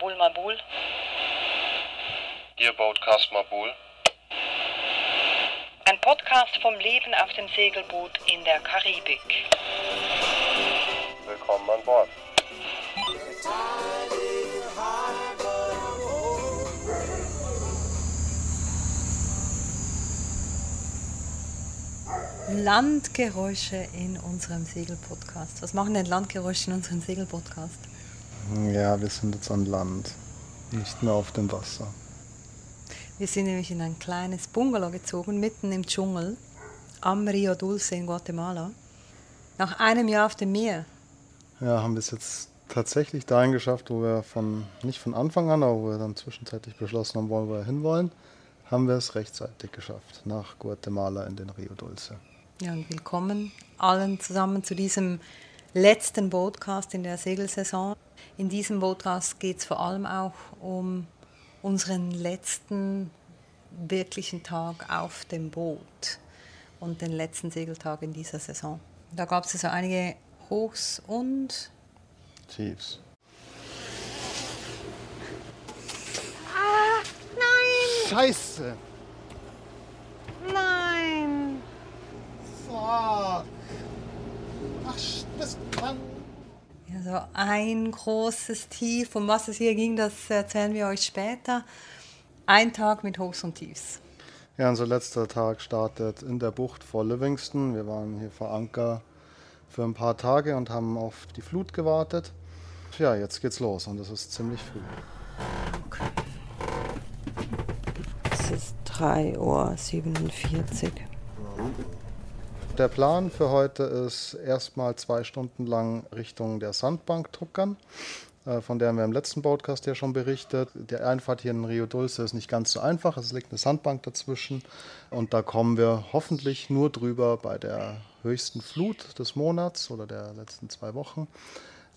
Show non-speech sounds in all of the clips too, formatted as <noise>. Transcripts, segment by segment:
Mabul Mabul. Ihr Boatcast Mabul. Ein Podcast vom Leben auf dem Segelboot in der Karibik. Willkommen an Bord. Landgeräusche in unserem Segelpodcast. Was machen denn Landgeräusche in unserem Segelpodcast? Ja, wir sind jetzt an Land, nicht mehr auf dem Wasser. Wir sind nämlich in ein kleines Bungalow gezogen, mitten im Dschungel, am Rio Dulce in Guatemala. Nach einem Jahr auf dem Meer. Ja, haben wir es jetzt tatsächlich dahin geschafft, wo wir von, nicht von Anfang an, aber wo wir dann zwischenzeitlich beschlossen haben, wo wir hinwollen, haben wir es rechtzeitig geschafft, nach Guatemala in den Rio Dulce. Ja, und willkommen allen zusammen zu diesem letzten Podcast in der Segelsaison. In diesem Podcast geht es vor allem auch um unseren letzten wirklichen Tag auf dem Boot und den letzten Segeltag in dieser Saison. Da gab es also einige Hochs und Tiefs. Ah, nein, Scheiße! nein. Fuck! Ach, das kann. Also ein großes Tief, um was es hier ging, das erzählen wir euch später. Ein Tag mit Hochs und Tiefs. Ja, unser letzter Tag startet in der Bucht vor Livingston. Wir waren hier vor Anker für ein paar Tage und haben auf die Flut gewartet. Ja, jetzt geht's los und es ist ziemlich früh. Es ist 3.47 Uhr. Der Plan für heute ist erstmal zwei Stunden lang Richtung der Sandbank tuckern. äh, Von der wir im letzten Podcast ja schon berichtet. Die Einfahrt hier in Rio Dulce ist nicht ganz so einfach. Es liegt eine Sandbank dazwischen. Und da kommen wir hoffentlich nur drüber bei der höchsten Flut des Monats oder der letzten zwei Wochen.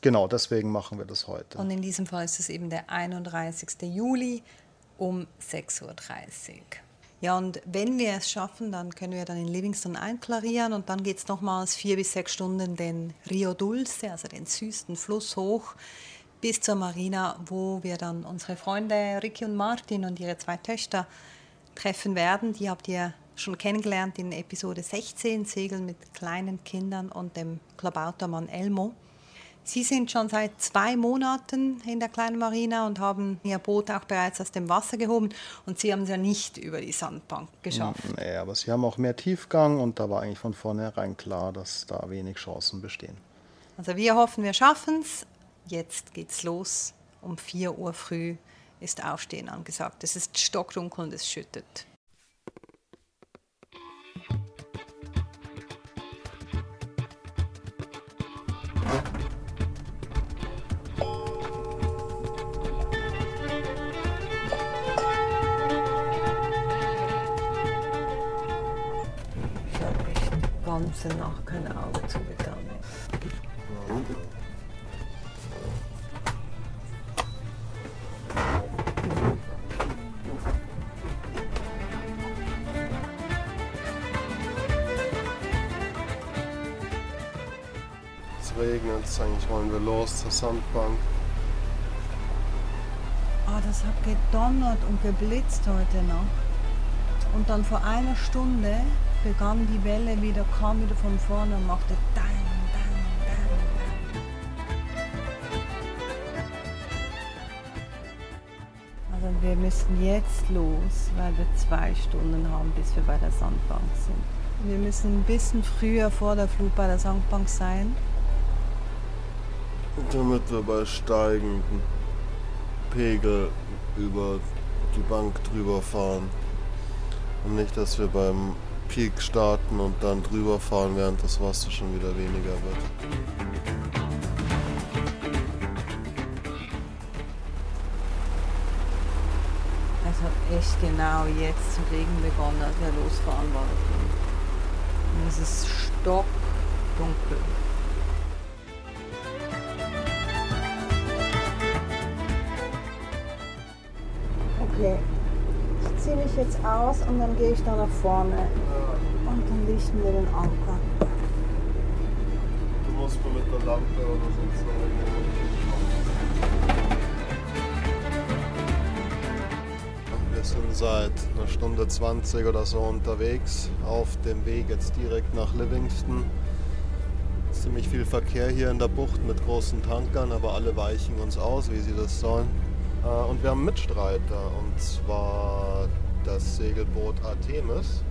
Genau, deswegen machen wir das heute. Und in diesem Fall ist es eben der 31. Juli um 6.30 Uhr. Ja, und wenn wir es schaffen, dann können wir dann in Livingston einklarieren und dann geht es nochmals vier bis sechs Stunden den Rio Dulce, also den süßen Fluss hoch, bis zur Marina, wo wir dann unsere Freunde Ricky und Martin und ihre zwei Töchter treffen werden. Die habt ihr schon kennengelernt in Episode 16, Segeln mit kleinen Kindern und dem Klabautermann Elmo. Sie sind schon seit zwei Monaten in der kleinen Marina und haben ihr Boot auch bereits aus dem Wasser gehoben und sie haben es ja nicht über die Sandbank geschafft. Nee, aber sie haben auch mehr Tiefgang und da war eigentlich von vornherein klar, dass da wenig Chancen bestehen. Also wir hoffen, wir schaffen es. Jetzt geht's los. Um 4 Uhr früh ist Aufstehen angesagt. Es ist stockdunkel und es schüttet. Ganze Nacht kein Auge zugetan. Es regnet, eigentlich wollen wir los zur Sandbank. Ah, das hat gedonnert und geblitzt heute Nacht. Und dann vor einer Stunde begann die Welle wieder, kam wieder von vorne und machte dang, dang, dang, dang. Also wir müssen jetzt los, weil wir zwei Stunden haben, bis wir bei der Sandbank sind. Wir müssen ein bisschen früher vor der Flut bei der Sandbank sein. Damit wir bei steigendem Pegel über die Bank drüber fahren. Und nicht, dass wir beim Peak starten und dann drüber fahren, während das Wasser schon wieder weniger wird. Hat echt genau jetzt zu Regen begonnen, als wir losfahren wollten. Und es ist stockdunkel. Aus und dann gehe ich da nach vorne. Und dann lichten wir den Anker. Du musst mal mit der Lampe oder sonst sind seit einer Stunde 20 oder so unterwegs auf dem Weg jetzt direkt nach Livingston. Ziemlich viel Verkehr hier in der Bucht mit großen Tankern, aber alle weichen uns aus, wie sie das sollen. Äh, und wir haben Mitstreiter, und zwar das Segelboot Artemis.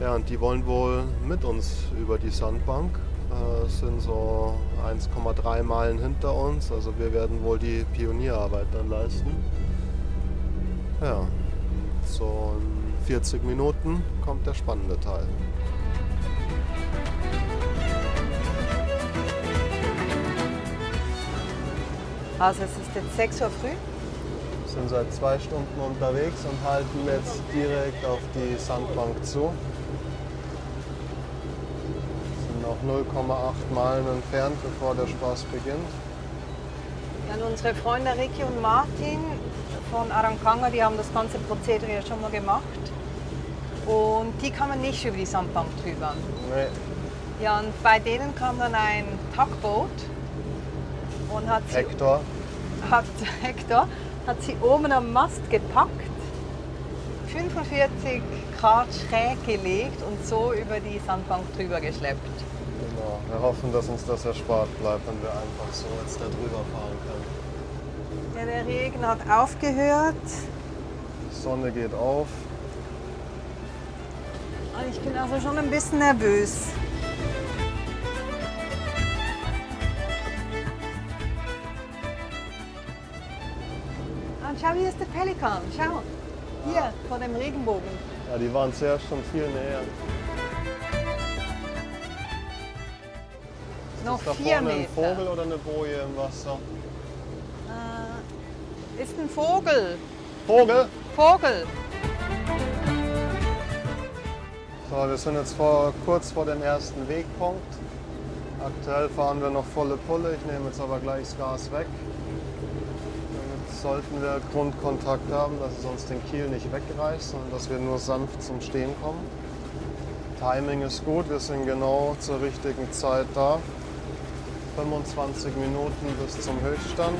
Ja, und die wollen wohl mit uns über die Sandbank. Äh, sind so 1,3 Meilen hinter uns, also wir werden wohl die Pionierarbeit dann leisten. Ja, so in 40 Minuten kommt der spannende Teil. Also es ist jetzt 6 Uhr früh. Wir sind seit zwei Stunden unterwegs und halten jetzt direkt auf die Sandbank zu. Sind noch 0,8 Meilen entfernt, bevor der Spaß beginnt. Ja, unsere Freunde Ricky und Martin von Arankanga, die haben das ganze Prozedere ja schon mal gemacht. Und die kamen nicht über die Sandbank drüber. Nee, Ja, und bei denen kam dann ein Tugboot und hat sie, Hector, <laughs> hat, Hector, hat sie oben am Mast gepackt, 45 Grad schräg gelegt und so über die Sandbank drüber geschleppt. genau. Wir hoffen, dass uns das erspart bleibt, wenn wir einfach so jetzt da drüber fahren können. Ja, der Regen hat aufgehört. Die Sonne geht auf. Und ich bin also schon ein bisschen nervös. Schau, hier ist der Pelikan. Schau. Hier, vor dem Regenbogen. Ja, die waren zuerst schon viel näher. Noch ist da vier vorne Meter. ein Vogel oder eine Boje im Wasser? Äh, ist ein Vogel. Vogel! Vogel. So, wir sind jetzt vor, kurz vor dem ersten Wegpunkt. Aktuell fahren wir noch volle Pulle. Ich nehme jetzt aber gleich das Gas weg. Sollten wir Grundkontakt haben, dass es uns den Kiel nicht wegreißt, sondern dass wir nur sanft zum Stehen kommen. Timing ist gut, wir sind genau zur richtigen Zeit da. 25 Minuten bis zum Höchststand.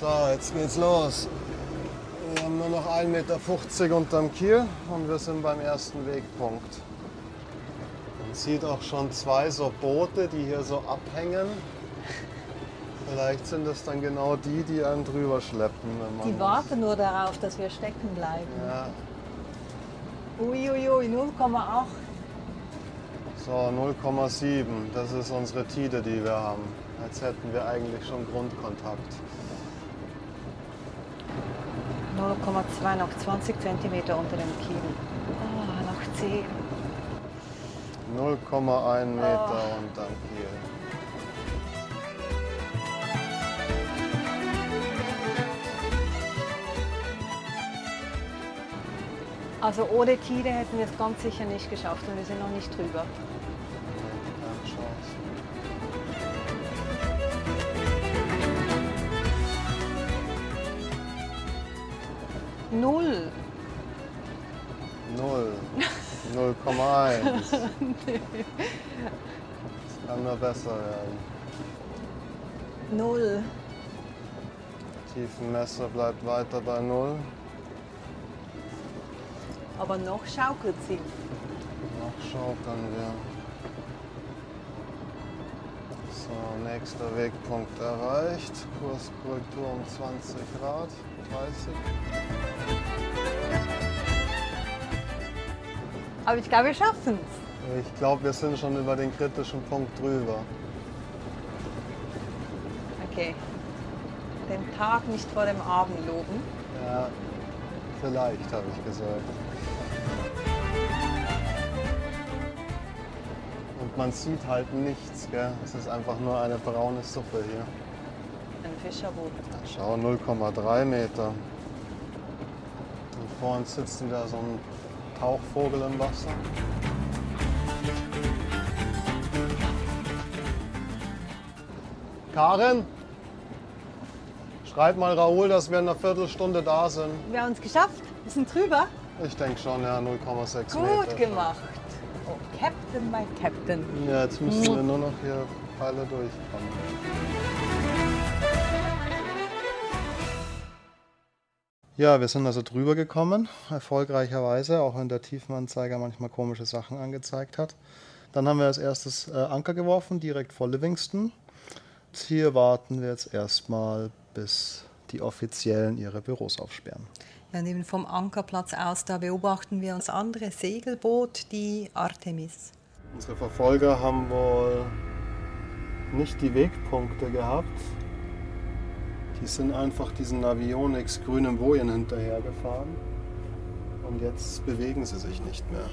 So, jetzt geht's los. Wir haben nur noch 1,50 Meter unterm Kiel und wir sind beim ersten Wegpunkt. Man sieht auch schon zwei so Boote, die hier so abhängen. Vielleicht sind es dann genau die, die einen drüber schleppen. Die warten nur darauf, dass wir stecken bleiben. Ja, Uiuiui, 0,8. so 0,7. Das ist unsere Tide, die wir haben. Jetzt hätten wir eigentlich schon Grundkontakt. 0,2 noch 20 cm unter dem Kiel. Oh, noch 10. 0,1 Meter unterm Kiel. Also ohne Tide hätten wir es ganz sicher nicht geschafft und wir sind noch nicht drüber. Null. 0,1. Das kann nur besser werden. Null. Tiefenmesser bleibt weiter bei Null. Aber noch schaukelt sie. Noch schaukeln wir. So, nächster Wegpunkt erreicht. Kurskorrektur um 20 Grad, 30. Aber ich glaube, wir schaffen es. Ich glaube, wir sind schon über den kritischen Punkt drüber. Okay. Den Tag nicht vor dem Abend loben. Ja, vielleicht, habe ich gesagt. Und man sieht halt nichts, gell? Es ist einfach nur eine braune Suppe hier. Ein Fischerboot. Schau, 0,3 Meter. Und vor uns sitzt da so ein Tauchvogel im Wasser. Karen, schreib mal Raoul, dass wir in einer Viertelstunde da sind. Wir haben es geschafft. Wir sind drüber. Ich denke schon, ja, 0,6 Meter. Gut gemacht. Oh, Captain, my Captain. Ja, jetzt müssen wir nur noch hier Pfeile durchkommen. Ja, wir sind also drüber gekommen, erfolgreicherweise, auch wenn der Tiefenanzeiger manchmal komische Sachen angezeigt hat. Dann haben wir als erstes äh, Anker geworfen, direkt vor Livingston. Hier warten wir jetzt erstmal, bis die Offiziellen ihre Büros aufsperren. Ja, und eben vom Ankerplatz aus, da beobachten wir das andere Segelboot, die Artemis. Unsere Verfolger haben wohl nicht die Wegpunkte gehabt. Die sind einfach diesen Navionics grünen Bojen hinterhergefahren. Und jetzt bewegen sie sich nicht mehr.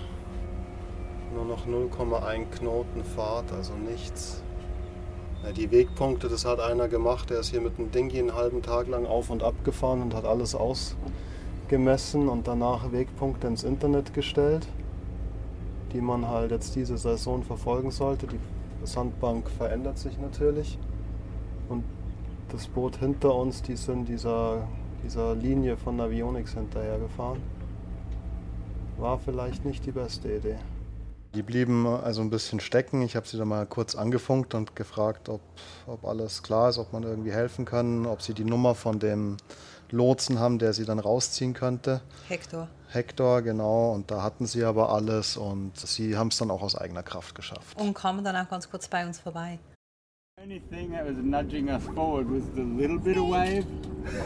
Nur noch 0,1 Knoten Fahrt, also nichts. Ja, die Wegpunkte, das hat einer gemacht, der ist hier mit dem Dingi einen halben Tag lang auf und ab gefahren und hat alles ausgemessen und danach Wegpunkte ins Internet gestellt, die man halt jetzt diese Saison verfolgen sollte. Die Sandbank verändert sich natürlich und das Boot hinter uns, die sind dieser, dieser Linie von Navionics hinterhergefahren. War vielleicht nicht die beste Idee. Die blieben also ein bisschen stecken. Ich habe sie dann mal kurz angefunkt und gefragt, ob, ob alles klar ist, ob man irgendwie helfen kann, ob sie die Nummer von dem Lotsen haben, der sie dann rausziehen könnte. Hector. Hector, genau. Und da hatten sie aber alles und sie haben es dann auch aus eigener Kraft geschafft. Und kamen dann auch ganz kurz bei uns vorbei. The only thing that was nudging us forward was the little bit of wave.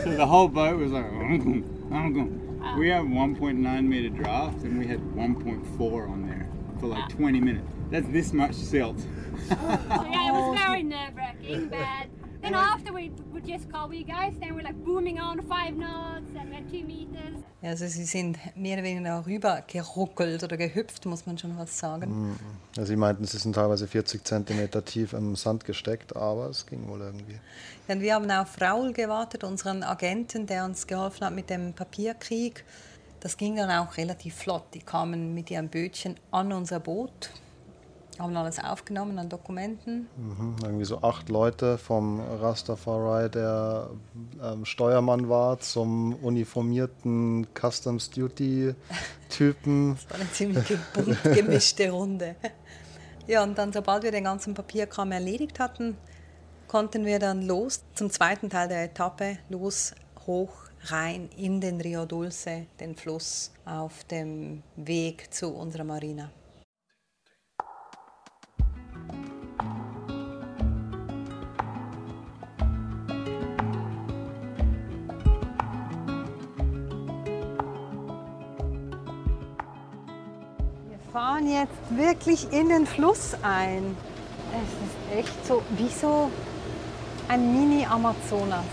So the whole boat was like, oh, "Uncle, uncle." Ah. we have 1.9 meter draft and we had 1.4 on there for like ah. 20 minutes. That's this much silt. So <laughs> oh, yeah, it was oh, very nerve wracking, but then after we would just call you guys, then we're like booming on five knots and we're two meters. Ja, Also sie sind mehr oder weniger rüber geruckelt oder gehüpft, muss man schon was sagen. Ja, sie meinten, sie sind teilweise 40 Zentimeter tief im Sand gesteckt, aber es ging wohl irgendwie. Denn wir haben auf Raul gewartet, unseren Agenten, der uns geholfen hat mit dem Papierkrieg. Das ging dann auch relativ flott. Die kamen mit ihrem Bötchen an unser Boot, haben alles aufgenommen an Dokumenten. Mhm, irgendwie so acht Leute vom Rastafari, der ähm, Steuermann war, zum uniformierten Customs Duty <laughs> Typen. Das war eine ziemlich bunt gemischte Runde. <laughs> Ja, und dann, sobald wir den ganzen Papierkram erledigt hatten, konnten wir dann los zum zweiten Teil der Etappe, los, hoch, rein in den Rio Dulce, den Fluss, auf dem Weg zu unserer Marina. Fahren jetzt wirklich in den Fluss ein. Es ist echt so wie so ein Mini-Amazonas.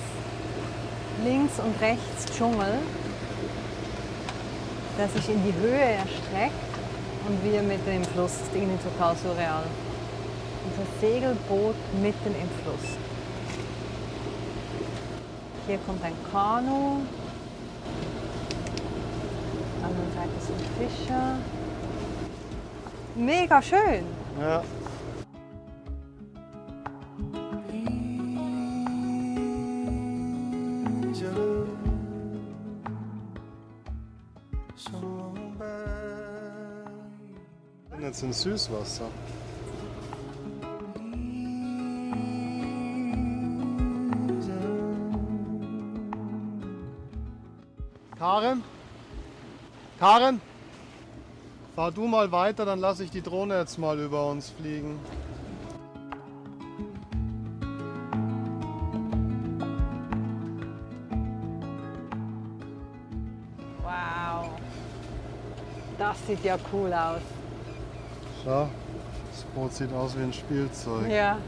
Links und rechts Dschungel, der sich in die Höhe erstreckt und wir mitten im Fluss. Das ist total surreal. Unser Segelboot mitten im Fluss. Hier kommt ein Kanu. Auf der anderen Seite sind Fischer. Mega schön. Ja. jetzt in Süßwasser. Karen? Karen? Fahr du mal weiter, dann lasse ich die Drohne jetzt mal über uns fliegen. Wow. Das sieht ja cool aus. Schau, das Boot sieht aus wie ein Spielzeug. Ja.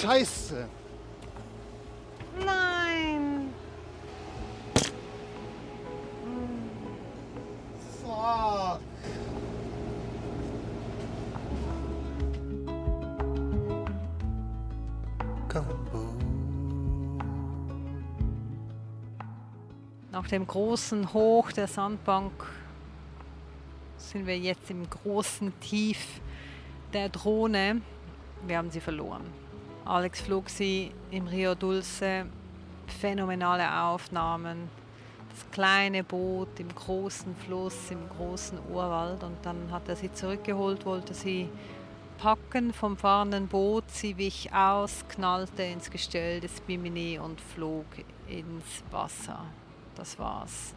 Scheiße! nein. Fuck! Nach dem großen Hoch der Sandbank sind wir jetzt im großen Tief der Drohne. Wir haben sie verloren. Alex flog sie im Rio Dulce phänomenale Aufnahmen. Das kleine Boot im großen Fluss, im großen Urwald. Und dann hat er sie zurückgeholt, wollte sie packen vom fahrenden Boot. Sie wich aus, knallte ins Gestell des Bimini und flog ins Wasser. Das war's.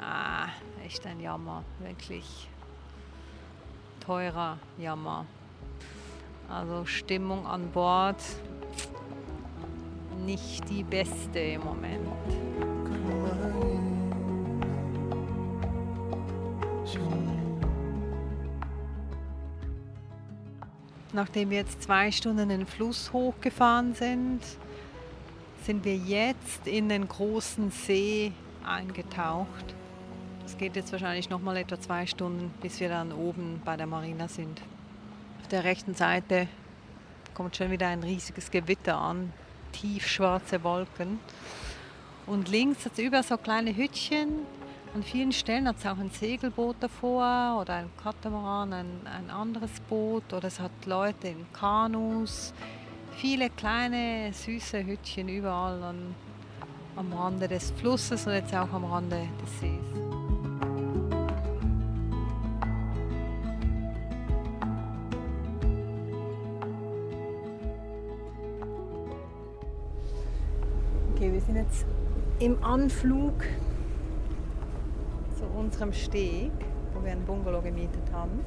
Ah, echt ein Jammer, wirklich teurer Jammer. Also Stimmung an Bord nicht die beste im Moment. Nachdem wir jetzt zwei Stunden den Fluss hochgefahren sind, sind wir jetzt in den großen See eingetaucht. Es geht jetzt wahrscheinlich noch mal etwa zwei Stunden, bis wir dann oben bei der Marina sind. Der rechten Seite kommt schon wieder ein riesiges Gewitter an, tiefschwarze Wolken. Und links hat es über so kleine Hütchen. An vielen Stellen hat es auch ein Segelboot davor oder ein Katamaran, ein, ein anderes Boot oder es hat Leute in Kanus. Viele kleine, süße Hütchen überall an, am Rande des Flusses und jetzt auch am Rande des Sees. Im Anflug zu unserem Steg, wo wir ein Bungalow gemietet haben.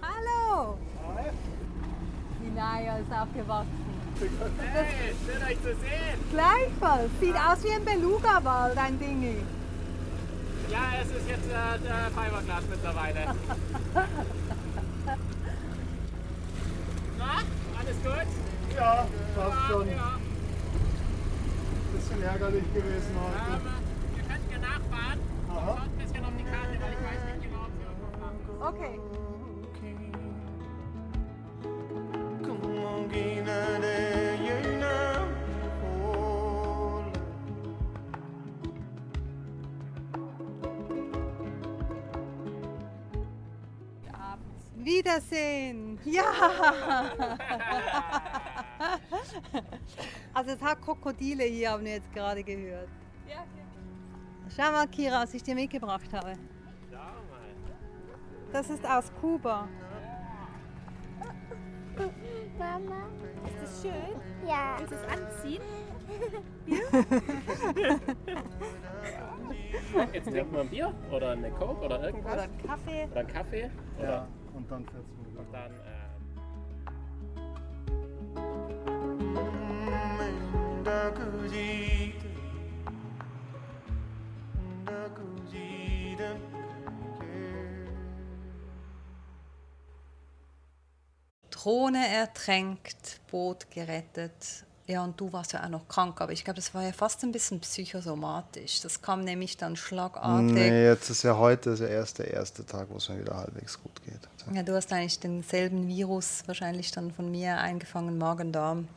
Hallo! Die Naya ist aufgewachsen. Hey, schön euch zu sehen. Gleichfalls. Sieht aus wie ein Beluga-Wald, ein Dingi. Ja, es ist jetzt äh, der Fiberglas mittlerweile. <laughs> Na, alles gut? Ja, passt schon. Ja, Bisschen ärgerlich gewesen ja. Ähm, <laughs> Also es hat Krokodile hier, haben wir jetzt gerade gehört. Ja, Schau mal, Kira, was ich dir mitgebracht habe. Das ist aus Kuba. Mama. Ist das schön? Ja. Willst du es anziehen? Jetzt trinken wir ein Bier oder eine Coke oder irgendwas. Oder einen Kaffee. Oder einen Kaffee. Ja, und dann fährt's rüber. Und dann, äh, Drohne ertränkt, Boot gerettet. Ja, und du warst ja auch noch krank, aber ich glaube, das war ja fast ein bisschen psychosomatisch. Das kam nämlich dann schlagartig. Nee, jetzt ist ja heute der erste, erste Tag, wo es mir wieder halbwegs gut geht. Ja, du hast eigentlich denselben Virus wahrscheinlich dann von mir eingefangen, Magen-Darm.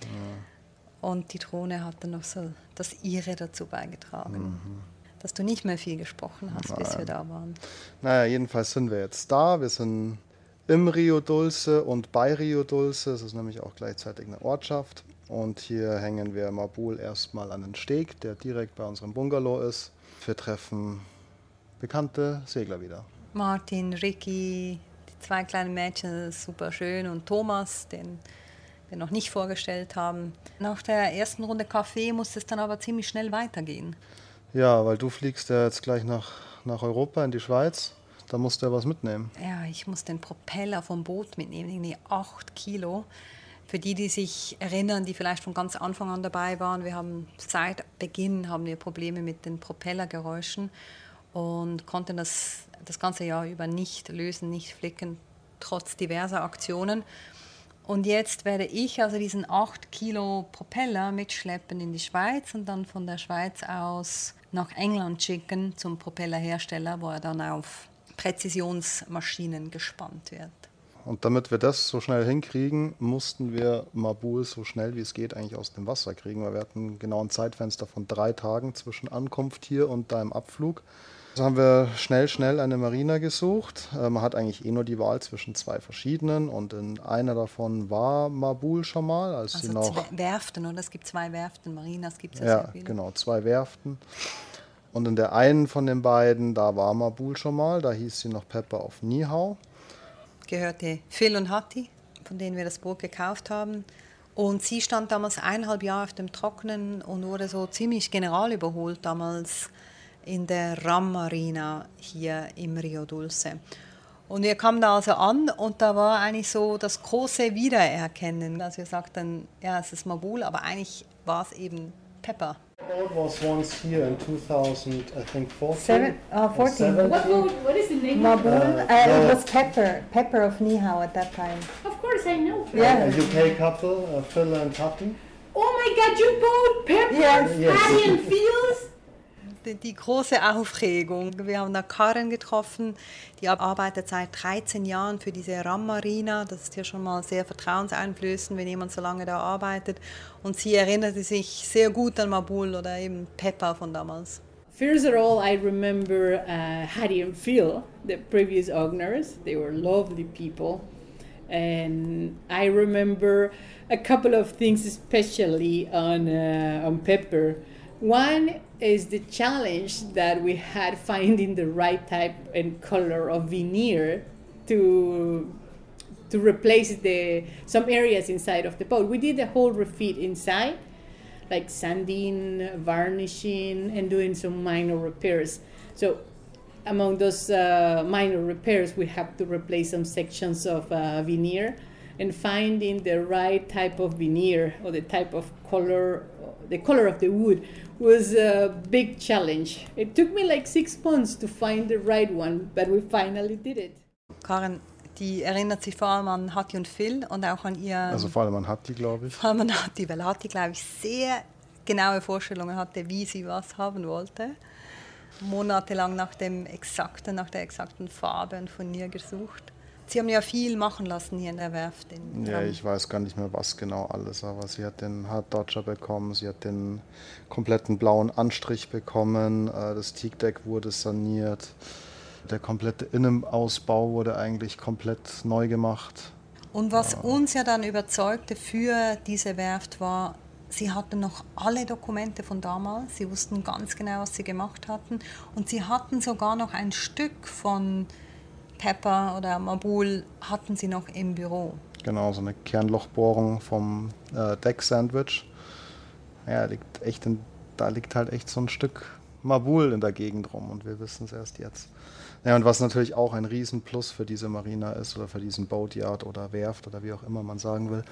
Und die Drohne hat dann noch so das ihre dazu beigetragen, dass du nicht mehr viel gesprochen hast, bis wir da waren. Naja, jedenfalls sind wir jetzt da. Wir sind im Rio Dulce und bei Rio Dulce. Es ist nämlich auch gleichzeitig eine Ortschaft. Und hier hängen wir Mabul erstmal an den Steg, der direkt bei unserem Bungalow ist. Wir treffen bekannte Segler wieder. Martin, Ricky, die zwei kleinen Mädchen, super schön, und Thomas, den wir noch nicht vorgestellt haben. Nach der ersten Runde Kaffee musste es dann aber ziemlich schnell weitergehen. Ja, weil du fliegst ja jetzt gleich nach, nach Europa in die Schweiz. Da musst du ja was mitnehmen. Ja, ich muss den Propeller vom Boot mitnehmen, irgendwie acht Kilo. Für die, die sich erinnern, die vielleicht von ganz Anfang an dabei waren, wir haben seit Beginn haben wir Probleme mit den Propellergeräuschen und konnten das das ganze Jahr über nicht lösen, nicht flicken, trotz diverser Aktionen. Und jetzt werde ich also diesen 8 Kilo Propeller mitschleppen in die Schweiz und dann von der Schweiz aus nach England schicken zum Propellerhersteller, wo er dann auf Präzisionsmaschinen gespannt wird. und damit wir das so schnell hinkriegen, mussten wir Mabul so schnell wie es geht eigentlich aus dem Wasser kriegen, weil wir hatten genau ein Zeitfenster von drei Tagen zwischen Ankunft hier und deinem Abflug. Also haben wir schnell, schnell eine Marina gesucht. Äh, man hat eigentlich eh nur die Wahl zwischen zwei verschiedenen und in einer davon war Mabul schon mal, als Also sie noch zwei Werften, oder? Es gibt zwei Werften, Marinas gibt es ja, ja, sehr viele. genau, zwei Werften. Und in der einen von den beiden, da war Mabul schon mal, da hieß sie noch Pepper auf Nihau. gehörte Phil und Hattie, von denen wir das Boot gekauft haben. Und sie stand damals eineinhalb Jahre auf dem Trockenen und wurde so ziemlich general überholt damals in der Ram Marina hier im Rio Dulce. Und wir kamen da also an und da war eigentlich so das große Wiedererkennen. Also wir sagten, ja, es ist Mabul, aber eigentlich war es eben Pepper. Boat was once here in 2000, I think 14. Seven- uh, 14. What boat? What is the name? Mabul, Uh, it was Pepper, Pepper of Nihau at that time. Of course I know. Yeah. A UK couple, uh, Phil and Hattie. Oh my God, you boat Pepper, Yes. Yes. Patty and Fields. Die, große Aufregung. Wir haben da Karen getroffen, die arbeitet seit 13 Jahren für diese Ram Marina. Das ist ja schon mal sehr vertrauenseinflößend, wenn jemand so lange da arbeitet. Und sie erinnerte sich sehr gut an Mabul oder eben Pepper von damals. First of all, I remember uh, Hattie and Phil, the previous owners. They were lovely people. And I remember a couple of things, especially on, uh, on Pepper. One is the challenge that we had finding the right type and color of veneer to to replace the some areas inside of the boat. We did a whole refit inside, like sanding, varnishing, and doing some minor repairs. So, among those uh, minor repairs, we have to replace some sections of uh, veneer, and finding the right type of veneer or the type of color, the color of the wood was a big challenge. It took me like six months to find the right one, but we finally did it. Karen, die erinnert sich vor allem an Hattie und Phil und auch an ihr, Also vor allem an Hattie, glaube ich. vor allem an Hattie, weil Hattie, glaube ich, sehr genaue Vorstellungen hatte, wie sie was haben wollte. Monatelang nach dem exakten, nach der exakten Farbe und Furnier gesucht. Sie haben ja viel machen lassen hier in der Werft. In Ja, ich weiß gar nicht mehr, was genau alles, aber sie hat den Hard Dodger bekommen, sie hat den kompletten blauen Anstrich bekommen, äh, das Teakdeck wurde saniert, der komplette Innenausbau wurde eigentlich komplett neu gemacht. Und was uns ja dann überzeugte für diese Werft war, sie hatten noch alle Dokumente von damals. Sie wussten ganz genau, was sie gemacht hatten. Und sie hatten sogar noch ein Stück von Pepper oder Mabul hatten sie noch im Büro. Genau, so eine Kernlochbohrung vom äh, Deck-Sandwich. Ja, liegt echt in, da liegt halt echt so ein Stück Mabul in der Gegend rum und wir wissen es erst jetzt. Ja, und was natürlich auch ein Riesenplus für diese Marina ist oder für diesen Boatyard oder Werft oder wie auch immer man sagen will,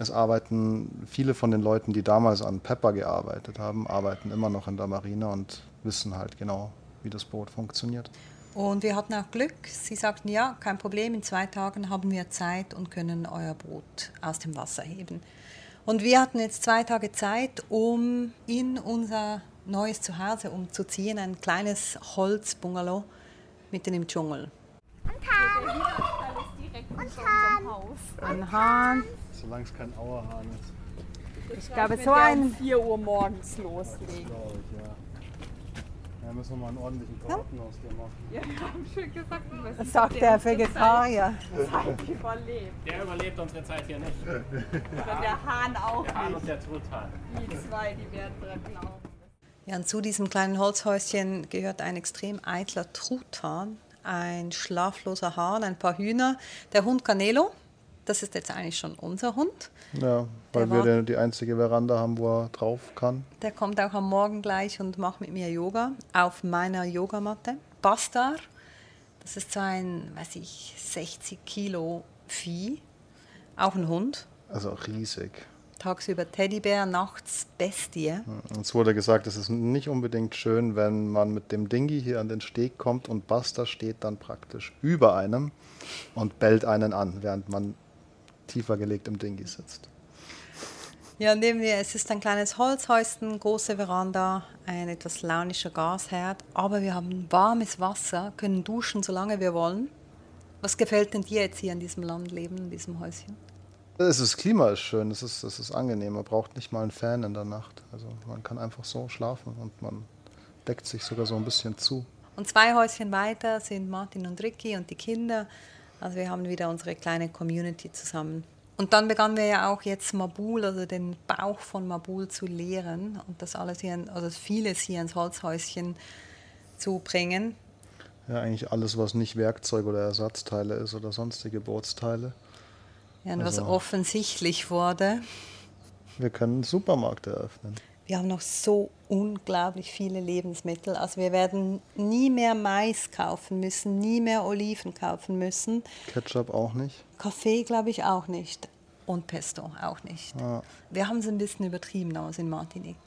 es arbeiten viele von den Leuten, die damals an Pepper gearbeitet haben, arbeiten immer noch in der Marina und wissen halt genau, wie das Boot funktioniert. Und wir hatten auch Glück. Sie sagten, ja, kein Problem, in zwei Tagen haben wir Zeit und können euer Boot aus dem Wasser heben. Und wir hatten jetzt zwei Tage Zeit, um in unser neues Zuhause umzuziehen, ein kleines Holzbungalow mitten im Dschungel. Ein Hahn. Solange es kein Auerhahn ist, Ich glaube, so ein 4 Uhr morgens loslegen. glaube ich, ja. Ja, müssen wir mal einen ordentlichen Garten aus dir machen. Ja, wir haben schön gesagt, wir müssen sagt der Vegetarier. Zeit überlebt. Der überlebt unsere Zeit hier nicht. Und der Hahn auch Der Hahn nicht. und der Truthahn. Die zwei, die werden dran glauben. Ja, und zu diesem kleinen Holzhäuschen gehört ein extrem eitler Truthahn, ein schlafloser Hahn, ein paar Hühner, der Hund Canelo. Das ist jetzt eigentlich schon unser Hund. Ja, weil Der wir war- die einzige Veranda haben, wo er drauf kann. Der kommt auch am Morgen gleich und macht mit mir Yoga auf meiner Yogamatte. Bastar, das ist so ein, weiß ich, 60 Kilo Vieh, auch ein Hund. Also riesig. Tagsüber Teddybär, nachts Bestie. Uns wurde gesagt, es ist nicht unbedingt schön, wenn man mit dem Dingi hier an den Steg kommt und Buster steht dann praktisch über einem und bellt einen an, während man tiefer gelegt im Dingi sitzt. Ja, neben mir, es ist ein kleines Holzhäuschen, große Veranda, ein etwas launischer Gasherd, aber wir haben warmes Wasser, können duschen, solange wir wollen. Was gefällt denn dir jetzt hier in diesem Land leben, in diesem Häuschen? Es ist Klima ist schön, es ist, es ist angenehm. Man braucht nicht mal einen Fan in der Nacht. Also man kann einfach so schlafen und man deckt sich sogar so ein bisschen zu. Und zwei Häuschen weiter sind Martin und Ricky und die Kinder. Also wir haben wieder unsere kleine Community zusammen. Und dann begannen wir ja auch jetzt Mabul, also den Bauch von Mabul zu leeren und das alles hier, also vieles hier ins Holzhäuschen zu bringen. Ja, eigentlich alles, was nicht Werkzeug oder Ersatzteile ist oder sonstige Bootsteile. Ja, und was Also- offensichtlich wurde, Wir können einen Supermarkt eröffnen. Wir haben noch so unglaublich viele Lebensmittel. Also wir werden nie mehr Mais kaufen müssen, nie mehr Oliven kaufen müssen. Ketchup auch nicht. Kaffee glaube ich auch nicht. Und Pesto auch nicht. Ja. Wir haben es ein bisschen übertrieben damals in Martinique.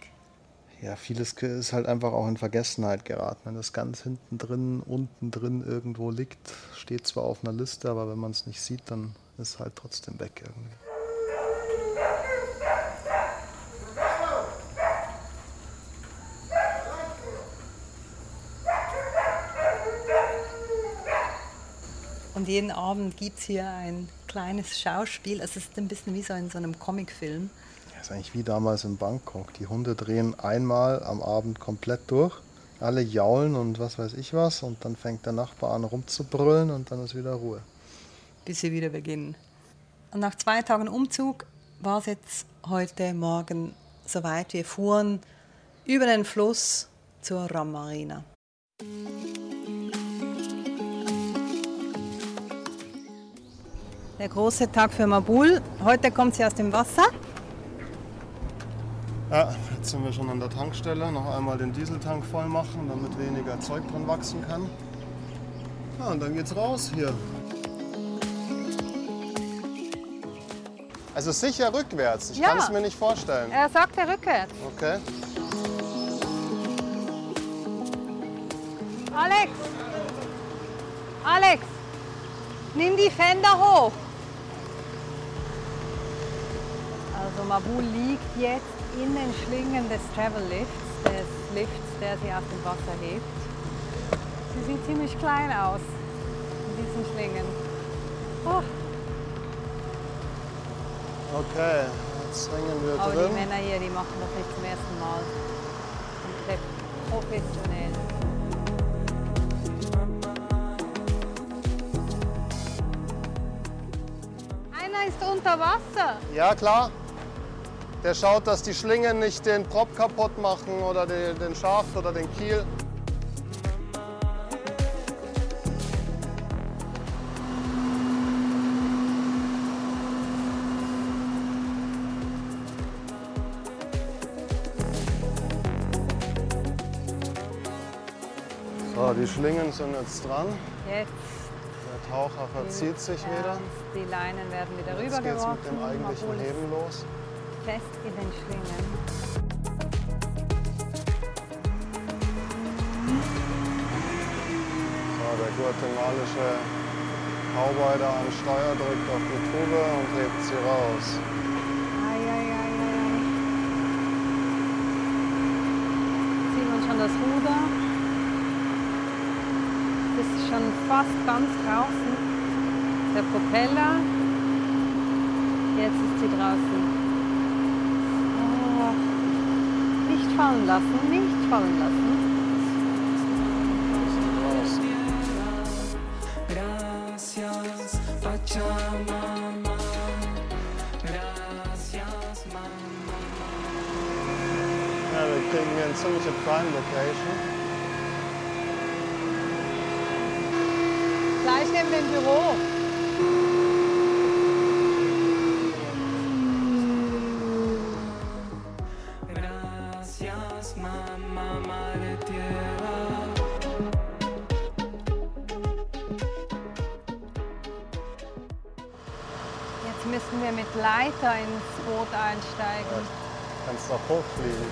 Ja, vieles ist halt einfach auch in Vergessenheit geraten. Wenn das ganz hinten drin, unten drin irgendwo liegt, steht zwar auf einer Liste, aber wenn man es nicht sieht, dann ist es halt trotzdem weg irgendwie. Und jeden Abend gibt es hier ein kleines Schauspiel. Es ist ein bisschen wie so in so einem Comicfilm. Das ist eigentlich wie damals in Bangkok. Die Hunde drehen einmal am Abend komplett durch. Alle jaulen und was weiß ich was. Und dann fängt der Nachbar an rumzubrüllen und dann ist wieder Ruhe. bis sie wieder beginnen. Und nach zwei Tagen Umzug war es jetzt heute Morgen soweit. Wir fuhren über den Fluss zur Ram Marina. Der große Tag für Mabul. Heute kommt sie aus dem Wasser. Ja, jetzt sind wir schon an der Tankstelle. Noch einmal den Dieseltank voll machen, damit weniger Zeug drin wachsen kann. Ja, und dann geht's raus hier. Also sicher rückwärts. Ich Ja. kann es mir nicht vorstellen. Er sagte rückwärts. Okay. Alex! Alex! Nimm die Fender hoch! Mabul liegt jetzt in den Schlingen des Travel Lifts, des Lifts, der sie aus dem Wasser hebt. Sie sieht ziemlich klein aus in diesen Schlingen. Oh, Okay, jetzt hängen wir aber die drin. Männer hier, die machen das nicht zum ersten Mal. Komplett professionell. Einer ist unter Wasser. Ja, klar. Der schaut, dass die Schlingen nicht den Prop kaputt machen oder den, Schaft oder den Kiel. So, die Schlingen sind jetzt dran. Jetzt Der Taucher verzieht sich wieder. die Leinen werden wieder Jetzt geht's rübergeworfen. mit dem eigentlichen Heben los. Fest in den Schlingen. So, der guatemalische Cowboy da am Steuer drückt auf die Tube und hebt sie raus. Ei, ei, ei, ei. Sieht man schon das Ruder. Das ist schon fast ganz draußen. Der Propeller. Jetzt ist sie draußen. Oh. Nicht fallen lassen, nicht fallen lassen. Raus. Gracias, Pachamama. Gracias, Mama. Ja, wir kriegen hier eine ziemliche Prime Location. Gleich neben dem Büro. Leiter ins Boot einsteigen. Kannst noch hochfliegen.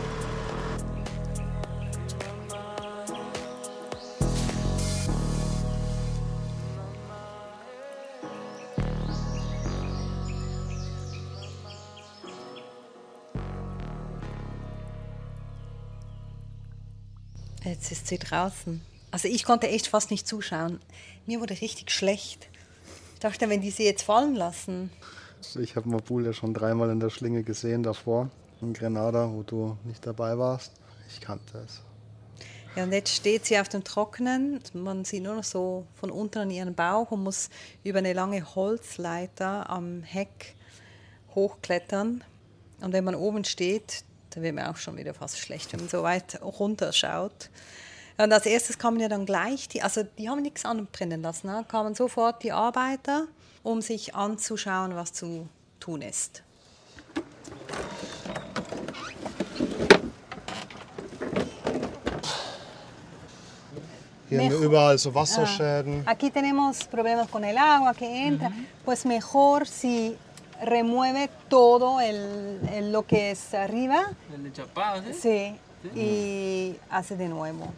Jetzt ist sie draußen. Also ich konnte echt fast nicht zuschauen. Mir wurde richtig schlecht. dachte, wenn die sie jetzt fallen lassen. Ich habe Mabul ja schon dreimal in der Schlinge gesehen davor, in Grenada, wo du nicht dabei warst. Ich kannte es. Ja, und jetzt steht sie auf dem Trockenen. Man sieht nur noch so von unten an ihren Bauch und muss über eine lange Holzleiter am Heck hochklettern. Und wenn man oben steht, da wird mir auch schon wieder fast schlecht, wenn man so weit runterschaut. Und als erstes kamen ja dann gleich die, also die haben nichts anbrennen lassen, ne? kamen sofort die Arbeiter, um sich anzuschauen, was zu tun ist. Hier haben wir überall so Wasserschäden. Aquí tenemos problemas con el agua que entra. Pues mejor si remueve todo el, el- lo que es arriba, El enchapado, ¿sí? sí, y hace de nuevo.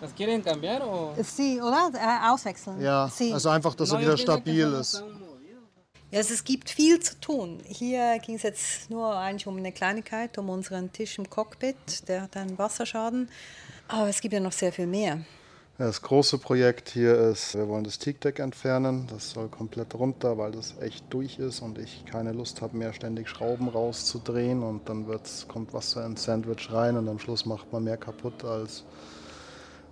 ¿Las quieren cambiar o...? Sí, oder? Äh, Auswechseln. Ja, sí. also einfach, dass er wieder stabil ist. Ja, also es gibt viel zu tun. Hier ging es jetzt nur eigentlich um eine Kleinigkeit, um unseren Tisch im Cockpit. Der hat einen Wasserschaden. Aber es gibt ja noch sehr viel mehr. Ja, Das große Projekt hier ist, wir wollen das Teakdeck entfernen. Das soll komplett runter, weil das echt durch ist und ich keine Lust habe mehr ständig Schrauben rauszudrehen und dann wird's, kommt Wasser ins Sandwich rein und am Schluss macht man mehr kaputt als,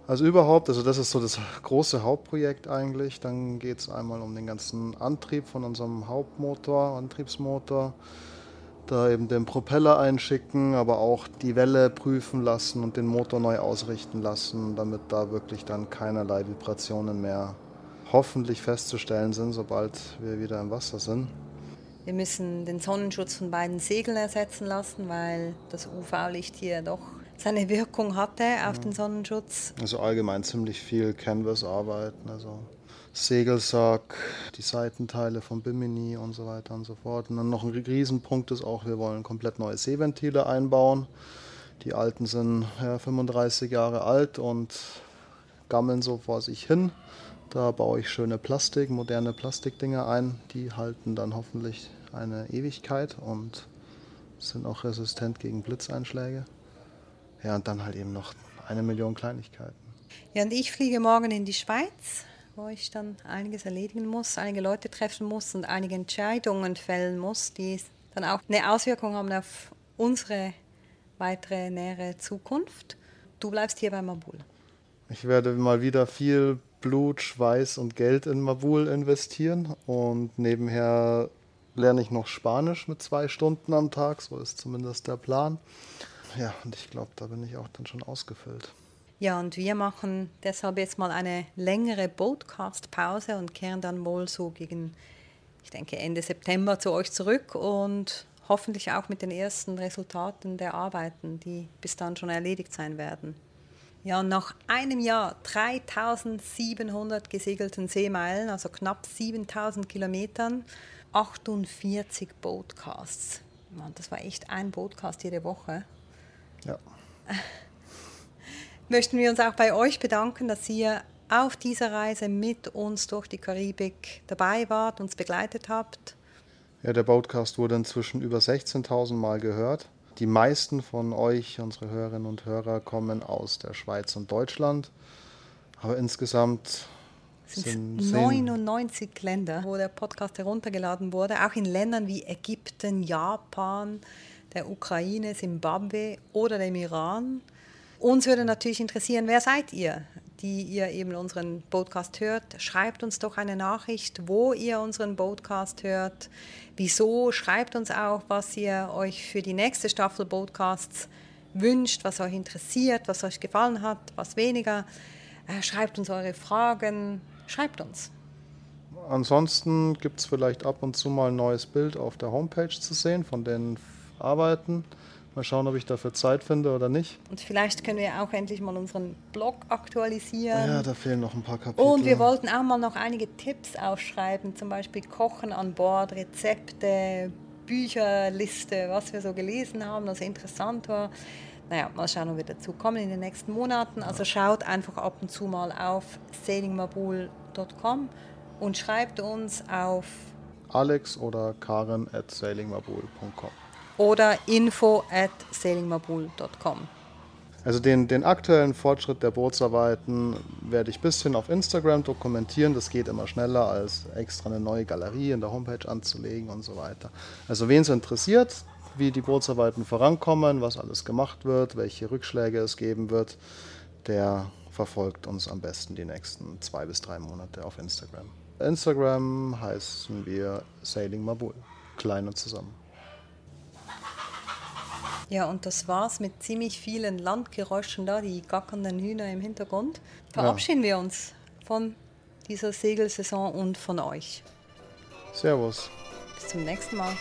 als überhaupt. Also das ist so das große Hauptprojekt eigentlich. Dann geht es einmal um den ganzen Antrieb von unserem Hauptmotor, Antriebsmotor. Da eben den Propeller einschicken, aber auch die Welle prüfen lassen und den Motor neu ausrichten lassen, damit da wirklich dann keinerlei Vibrationen mehr hoffentlich festzustellen sind, sobald wir wieder im Wasser sind. Wir müssen den Sonnenschutz von beiden Segeln ersetzen lassen, weil das UV-Licht hier doch seine Wirkung hatte auf den Sonnenschutz. Also allgemein ziemlich viel Canvas-Arbeiten, also Segelsack, die Seitenteile vom Bimini und so weiter und so fort. Und dann noch ein Riesenpunkt ist auch, wir wollen komplett neue Seeventile einbauen. Die alten sind ja, 35 Jahre alt und gammeln so vor sich hin. Da baue ich schöne Plastik, moderne Plastikdinger ein. Die halten dann hoffentlich eine Ewigkeit und sind auch resistent gegen Blitzeinschläge. Ja, und dann halt eben noch eine Million Kleinigkeiten. Ja, und ich fliege morgen in die Schweiz, wo ich dann einiges erledigen muss, einige Leute treffen muss und einige Entscheidungen fällen muss, die dann auch eine Auswirkung haben auf unsere weitere nähere Zukunft. Du bleibst hier bei Mabul. Ich werde mal wieder viel Blut, Schweiß und Geld in Mabul investieren und nebenher lerne ich noch Spanisch mit zwei Stunden am Tag, so ist zumindest der Plan. Ja, und ich glaube, da bin ich auch dann schon ausgefüllt. Ja, und wir machen deshalb jetzt mal eine längere Podcast-Pause und kehren dann wohl so gegen, ich denke, Ende September zu euch zurück und hoffentlich auch mit den ersten Resultaten der Arbeiten, die bis dann schon erledigt sein werden. Ja, und nach einem Jahr 3700 gesegelten Seemeilen, also knapp 7000 Kilometern, 48 Boatcasts. Mann, das war echt ein Boatcast jede Woche Ja. <laughs> möchten wir uns auch bei euch bedanken, dass ihr auf dieser Reise mit uns durch die Karibik dabei wart, uns begleitet habt. Ja, der Podcast wurde inzwischen über 16.000 Mal gehört. Die meisten von euch, unsere Hörerinnen und Hörer, kommen aus der Schweiz und Deutschland. Aber insgesamt Es sind sind zehn- 99 Länder, wo der Podcast heruntergeladen wurde, auch in Ländern wie Ägypten, Japan, der Ukraine, Simbabwe oder dem Iran. Uns würde natürlich interessieren, wer seid ihr, die ihr eben unseren Podcast hört? Schreibt uns doch eine Nachricht, wo ihr unseren Podcast hört. Wieso? Schreibt uns auch, was ihr euch für die nächste Staffel Podcasts wünscht, was euch interessiert, was euch gefallen hat, was weniger. Äh, Schreibt uns eure Fragen. Schreibt uns. Ansonsten gibt es vielleicht ab und zu mal ein neues Bild auf der Homepage zu sehen von den Arbeiten. Mal schauen, ob ich dafür Zeit finde oder nicht. Und vielleicht können wir auch endlich mal unseren Blog aktualisieren. Ja, da fehlen noch ein paar Kapitel. Und wir wollten auch mal noch einige Tipps aufschreiben, zum Beispiel Kochen an Bord, Rezepte, Bücherliste, was wir so gelesen haben, was interessant war. Naja, mal schauen, ob wir dazu kommen in den nächsten Monaten. Also schaut einfach ab und zu mal auf sailingmabul.com und schreibt uns auf Alex oder Karen at sailingmabul.com. oder info at sailingmabul.com. Also den, den aktuellen Fortschritt der Bootsarbeiten werde ich ein bisschen auf Instagram dokumentieren. Das geht immer schneller, als extra eine neue Galerie in der Homepage anzulegen und so weiter. Also wen es interessiert, wie die Bootsarbeiten vorankommen, was alles gemacht wird, welche Rückschläge es geben wird, der verfolgt uns am besten die nächsten zwei bis drei Monate auf Instagram. Instagram heißen wir Sailing Mabul, klein und zusammen. Ja, und das war's mit ziemlich vielen Landgeräuschen da, die gackernden Hühner im Hintergrund. Verabschieden wir uns von dieser Segelsaison und von euch. Servus. Bis zum nächsten Mal.